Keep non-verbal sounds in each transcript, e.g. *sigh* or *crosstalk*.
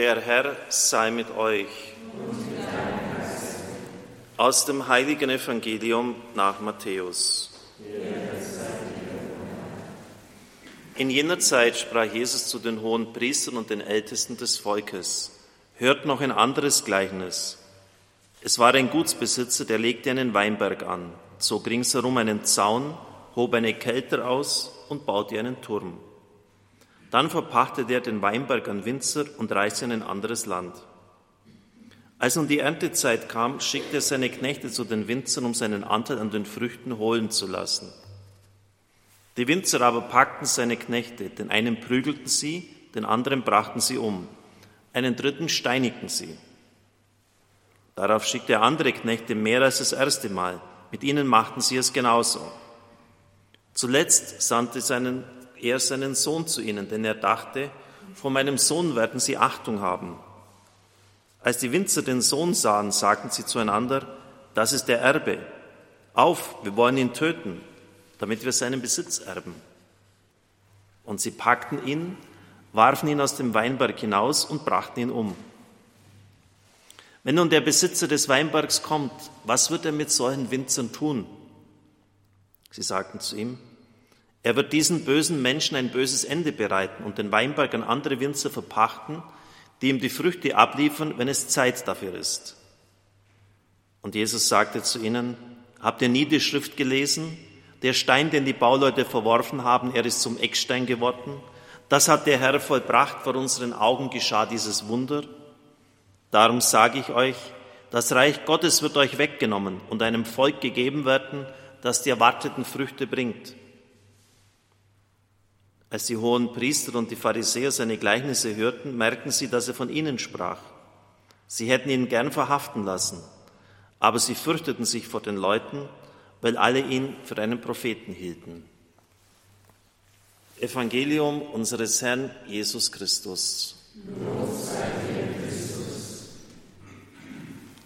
Der Herr sei mit euch. Aus dem heiligen Evangelium nach Matthäus. In jener Zeit sprach Jesus zu den hohen Priestern und den Ältesten des Volkes. Hört noch ein anderes Gleichnis. Es war ein Gutsbesitzer, der legte einen Weinberg an, zog ringsherum einen Zaun, hob eine Kelter aus und baute einen Turm. Dann verpachtete er den Weinberg an Winzer und reiste in ein anderes Land. Als nun die Erntezeit kam, schickte er seine Knechte zu den Winzern, um seinen Anteil an den Früchten holen zu lassen. Die Winzer aber packten seine Knechte, den einen prügelten sie, den anderen brachten sie um, einen dritten steinigten sie. Darauf schickte er andere Knechte mehr als das erste Mal, mit ihnen machten sie es genauso. Zuletzt sandte seinen er seinen Sohn zu ihnen, denn er dachte, vor meinem Sohn werden sie Achtung haben. Als die Winzer den Sohn sahen, sagten sie zueinander, das ist der Erbe. Auf, wir wollen ihn töten, damit wir seinen Besitz erben. Und sie packten ihn, warfen ihn aus dem Weinberg hinaus und brachten ihn um. Wenn nun der Besitzer des Weinbergs kommt, was wird er mit solchen Winzern tun? Sie sagten zu ihm, er wird diesen bösen Menschen ein böses Ende bereiten und den Weinberg an andere Winzer verpachten, die ihm die Früchte abliefern, wenn es Zeit dafür ist. Und Jesus sagte zu ihnen, habt ihr nie die Schrift gelesen? Der Stein, den die Bauleute verworfen haben, er ist zum Eckstein geworden. Das hat der Herr vollbracht, vor unseren Augen geschah dieses Wunder. Darum sage ich euch, das Reich Gottes wird euch weggenommen und einem Volk gegeben werden, das die erwarteten Früchte bringt. Als die hohen Priester und die Pharisäer seine Gleichnisse hörten, merkten sie, dass er von ihnen sprach. Sie hätten ihn gern verhaften lassen, aber sie fürchteten sich vor den Leuten, weil alle ihn für einen Propheten hielten. Evangelium unseres Herrn Jesus Christus.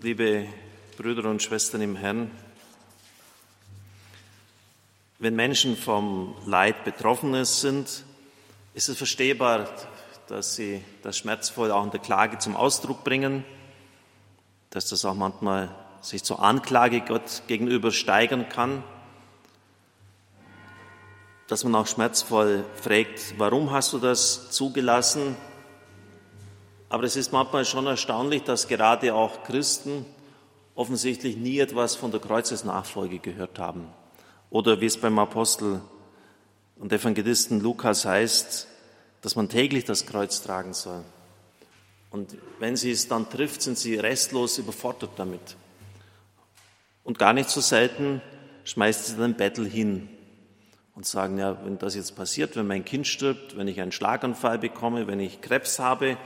Liebe Brüder und Schwestern im Herrn, wenn Menschen vom Leid betroffen sind, ist es verstehbar, dass sie das schmerzvoll auch in der Klage zum Ausdruck bringen, dass das auch manchmal sich zur Anklage Gott gegenüber steigern kann, dass man auch schmerzvoll fragt, warum hast du das zugelassen? Aber es ist manchmal schon erstaunlich, dass gerade auch Christen offensichtlich nie etwas von der Kreuzesnachfolge gehört haben. Oder wie es beim Apostel und Evangelisten Lukas heißt, dass man täglich das Kreuz tragen soll. Und wenn sie es dann trifft, sind sie restlos überfordert damit. Und gar nicht so selten schmeißt sie den Bettel hin und sagen, ja, wenn das jetzt passiert, wenn mein Kind stirbt, wenn ich einen Schlaganfall bekomme, wenn ich Krebs habe,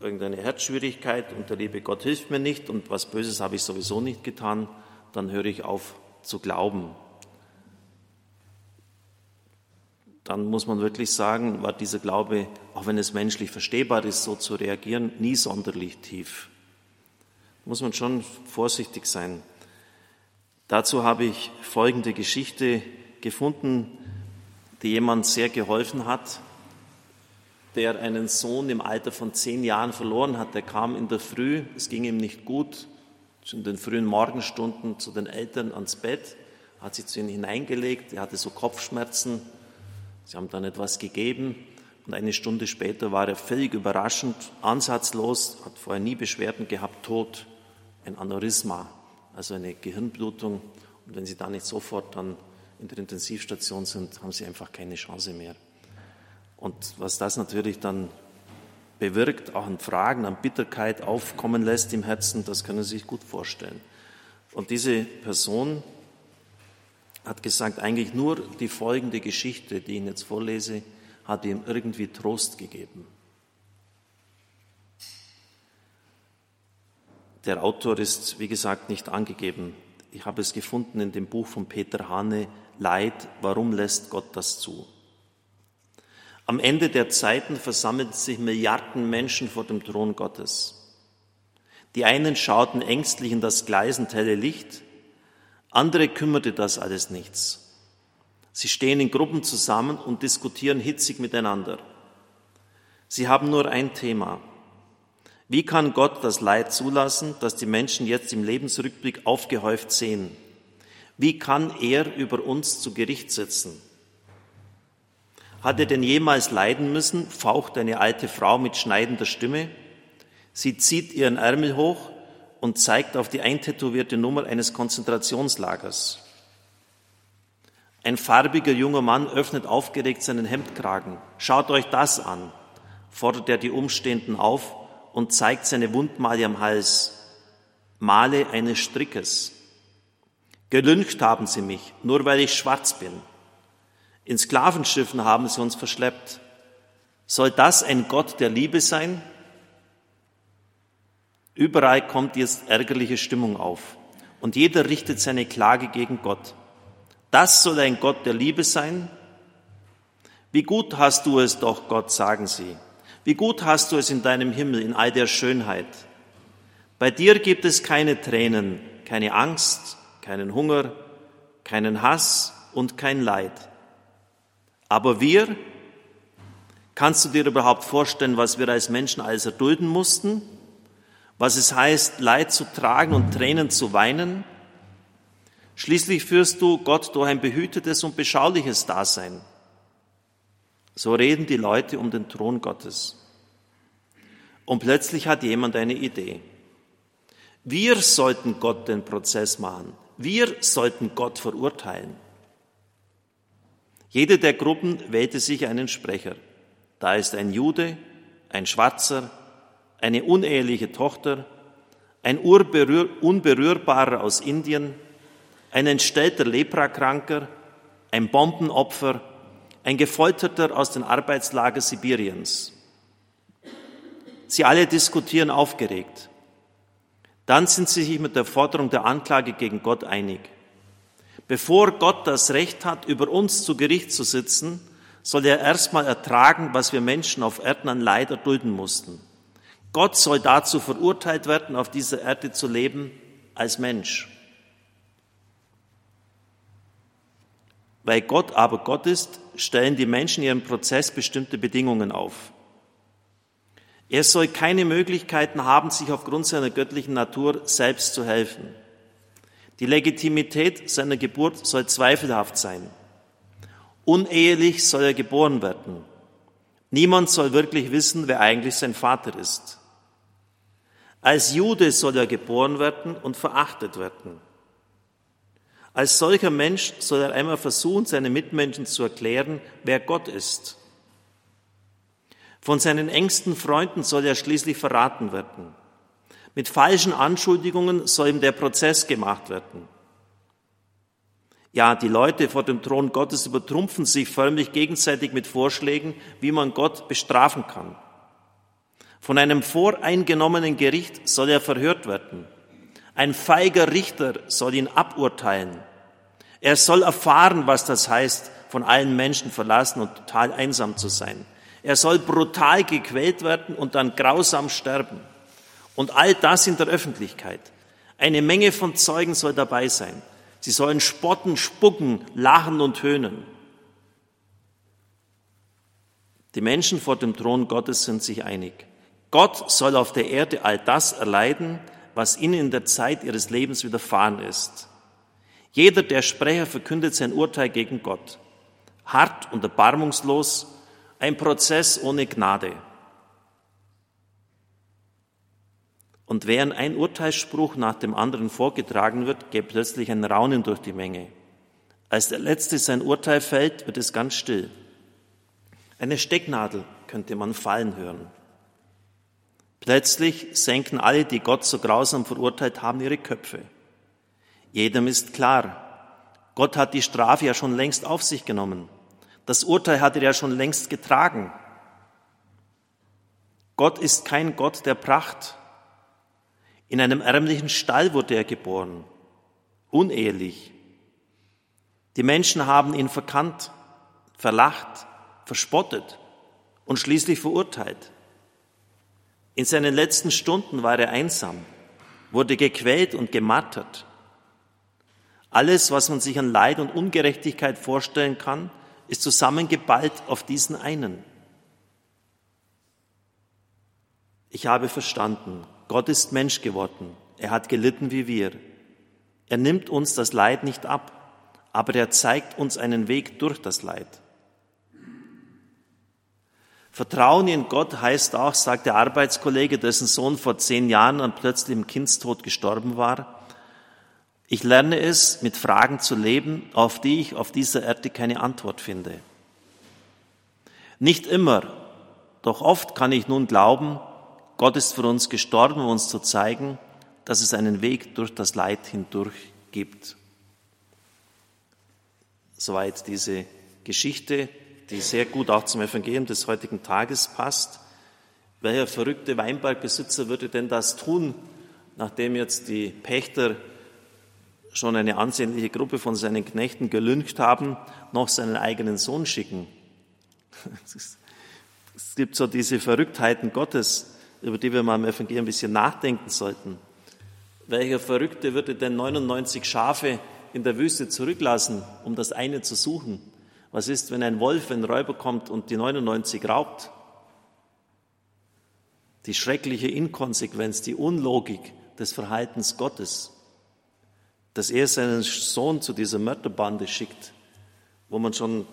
irgendeine Herzschwierigkeit und der liebe Gott hilft mir nicht und was Böses habe ich sowieso nicht getan, dann höre ich auf zu glauben. Dann muss man wirklich sagen, war dieser Glaube, auch wenn es menschlich verstehbar ist, so zu reagieren, nie sonderlich tief. Muss man schon vorsichtig sein. Dazu habe ich folgende Geschichte gefunden, die jemand sehr geholfen hat, der einen Sohn im Alter von zehn Jahren verloren hat. Der kam in der Früh, es ging ihm nicht gut, in den frühen Morgenstunden zu den Eltern ans Bett, hat sich zu ihnen hineingelegt, er hatte so Kopfschmerzen, Sie haben dann etwas gegeben und eine Stunde später war er völlig überraschend, ansatzlos, hat vorher nie Beschwerden gehabt, tot, ein Aneurysma, also eine Gehirnblutung. Und wenn Sie da nicht sofort dann in der Intensivstation sind, haben Sie einfach keine Chance mehr. Und was das natürlich dann bewirkt, auch an Fragen, an Bitterkeit aufkommen lässt im Herzen, das können Sie sich gut vorstellen. Und diese Person hat gesagt, eigentlich nur die folgende Geschichte, die ich Ihnen jetzt vorlese, hat ihm irgendwie Trost gegeben. Der Autor ist, wie gesagt, nicht angegeben. Ich habe es gefunden in dem Buch von Peter Hane, Leid, warum lässt Gott das zu? Am Ende der Zeiten versammelten sich Milliarden Menschen vor dem Thron Gottes. Die einen schauten ängstlich in das gleisend helle Licht, andere kümmerte das alles nichts. Sie stehen in Gruppen zusammen und diskutieren hitzig miteinander. Sie haben nur ein Thema. Wie kann Gott das Leid zulassen, das die Menschen jetzt im Lebensrückblick aufgehäuft sehen? Wie kann er über uns zu Gericht sitzen? Hat er denn jemals leiden müssen? faucht eine alte Frau mit schneidender Stimme. Sie zieht ihren Ärmel hoch und zeigt auf die eintätowierte Nummer eines Konzentrationslagers. Ein farbiger junger Mann öffnet aufgeregt seinen Hemdkragen. Schaut euch das an, fordert er die Umstehenden auf und zeigt seine Wundmale am Hals. Male eines Strickes. Gelüncht haben sie mich, nur weil ich schwarz bin. In Sklavenschiffen haben sie uns verschleppt. Soll das ein Gott der Liebe sein? Überall kommt jetzt ärgerliche Stimmung auf und jeder richtet seine Klage gegen Gott. Das soll ein Gott der Liebe sein? Wie gut hast du es doch, Gott, sagen sie. Wie gut hast du es in deinem Himmel in all der Schönheit. Bei dir gibt es keine Tränen, keine Angst, keinen Hunger, keinen Hass und kein Leid. Aber wir, kannst du dir überhaupt vorstellen, was wir als Menschen alles erdulden mussten? Was es heißt, Leid zu tragen und Tränen zu weinen? Schließlich führst du Gott durch ein behütetes und beschauliches Dasein. So reden die Leute um den Thron Gottes. Und plötzlich hat jemand eine Idee. Wir sollten Gott den Prozess machen. Wir sollten Gott verurteilen. Jede der Gruppen wählte sich einen Sprecher. Da ist ein Jude, ein Schwarzer, eine uneheliche Tochter, ein Unberührbarer aus Indien, ein entstellter Leprakranker, ein Bombenopfer, ein Gefolterter aus den Arbeitslager Sibiriens. Sie alle diskutieren aufgeregt. Dann sind sie sich mit der Forderung der Anklage gegen Gott einig. Bevor Gott das Recht hat, über uns zu Gericht zu sitzen, soll er erstmal ertragen, was wir Menschen auf Erden an Leid erdulden mussten. Gott soll dazu verurteilt werden, auf dieser Erde zu leben als Mensch. Weil Gott aber Gott ist, stellen die Menschen ihrem Prozess bestimmte Bedingungen auf. Er soll keine Möglichkeiten haben, sich aufgrund seiner göttlichen Natur selbst zu helfen. Die Legitimität seiner Geburt soll zweifelhaft sein. Unehelich soll er geboren werden. Niemand soll wirklich wissen, wer eigentlich sein Vater ist. Als Jude soll er geboren werden und verachtet werden. Als solcher Mensch soll er einmal versuchen, seinen Mitmenschen zu erklären, wer Gott ist. Von seinen engsten Freunden soll er schließlich verraten werden. Mit falschen Anschuldigungen soll ihm der Prozess gemacht werden. Ja, die Leute vor dem Thron Gottes übertrumpfen sich förmlich gegenseitig mit Vorschlägen, wie man Gott bestrafen kann. Von einem voreingenommenen Gericht soll er verhört werden. Ein feiger Richter soll ihn aburteilen. Er soll erfahren, was das heißt, von allen Menschen verlassen und total einsam zu sein. Er soll brutal gequält werden und dann grausam sterben. Und all das in der Öffentlichkeit. Eine Menge von Zeugen soll dabei sein. Sie sollen spotten, spucken, lachen und höhnen. Die Menschen vor dem Thron Gottes sind sich einig. Gott soll auf der Erde all das erleiden, was ihnen in der Zeit ihres Lebens widerfahren ist. Jeder der Sprecher verkündet sein Urteil gegen Gott. Hart und erbarmungslos, ein Prozess ohne Gnade. Und während ein Urteilsspruch nach dem anderen vorgetragen wird, geht plötzlich ein Raunen durch die Menge. Als der Letzte sein Urteil fällt, wird es ganz still. Eine Stecknadel könnte man fallen hören. Plötzlich senken alle, die Gott so grausam verurteilt haben, ihre Köpfe. Jedem ist klar, Gott hat die Strafe ja schon längst auf sich genommen. Das Urteil hat er ja schon längst getragen. Gott ist kein Gott der Pracht. In einem ärmlichen Stall wurde er geboren, unehelich. Die Menschen haben ihn verkannt, verlacht, verspottet und schließlich verurteilt. In seinen letzten Stunden war er einsam, wurde gequält und gemartert. Alles, was man sich an Leid und Ungerechtigkeit vorstellen kann, ist zusammengeballt auf diesen einen. Ich habe verstanden, Gott ist Mensch geworden, er hat gelitten wie wir. Er nimmt uns das Leid nicht ab, aber er zeigt uns einen Weg durch das Leid. Vertrauen in Gott heißt auch, sagt der Arbeitskollege, dessen Sohn vor zehn Jahren an plötzlichem Kindstod gestorben war, ich lerne es, mit Fragen zu leben, auf die ich auf dieser Erde keine Antwort finde. Nicht immer, doch oft kann ich nun glauben, Gott ist für uns gestorben, um uns zu zeigen, dass es einen Weg durch das Leid hindurch gibt. Soweit diese Geschichte die sehr gut auch zum Evangelium des heutigen Tages passt. Welcher verrückte Weinbergbesitzer würde denn das tun, nachdem jetzt die Pächter schon eine ansehnliche Gruppe von seinen Knechten gelüncht haben, noch seinen eigenen Sohn schicken? *laughs* Es gibt so diese Verrücktheiten Gottes, über die wir mal im Evangelium ein bisschen nachdenken sollten. Welcher Verrückte würde denn 99 Schafe in der Wüste zurücklassen, um das eine zu suchen? Was ist, wenn ein Wolf, ein Räuber kommt und die 99 raubt? Die schreckliche Inkonsequenz, die Unlogik des Verhaltens Gottes, dass er seinen Sohn zu dieser Mörderbande schickt, wo man schon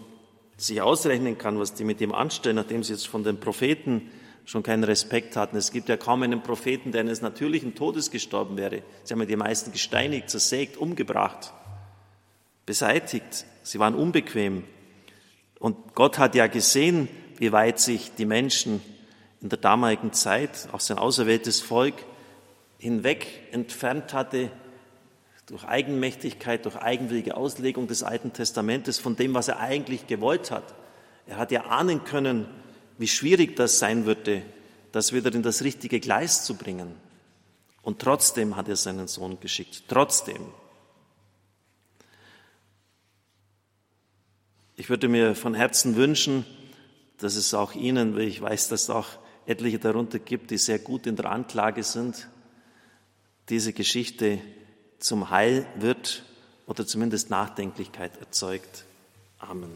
sich ausrechnen kann, was die mit ihm anstellen, nachdem sie jetzt von den Propheten schon keinen Respekt hatten. Es gibt ja kaum einen Propheten, der eines natürlichen Todes gestorben wäre. Sie haben ja die meisten gesteinigt, zersägt, umgebracht, beseitigt. Sie waren unbequem. Und Gott hat ja gesehen, wie weit sich die Menschen in der damaligen Zeit, auch sein auserwähltes Volk, hinweg entfernt hatte durch Eigenmächtigkeit, durch eigenwillige Auslegung des Alten Testamentes von dem, was er eigentlich gewollt hat. Er hat ja ahnen können, wie schwierig das sein würde, das wieder in das richtige Gleis zu bringen. Und trotzdem hat er seinen Sohn geschickt. Trotzdem. Ich würde mir von Herzen wünschen, dass es auch Ihnen, weil ich weiß, dass es auch etliche darunter gibt, die sehr gut in der Anklage sind, diese Geschichte zum Heil wird oder zumindest Nachdenklichkeit erzeugt. Amen.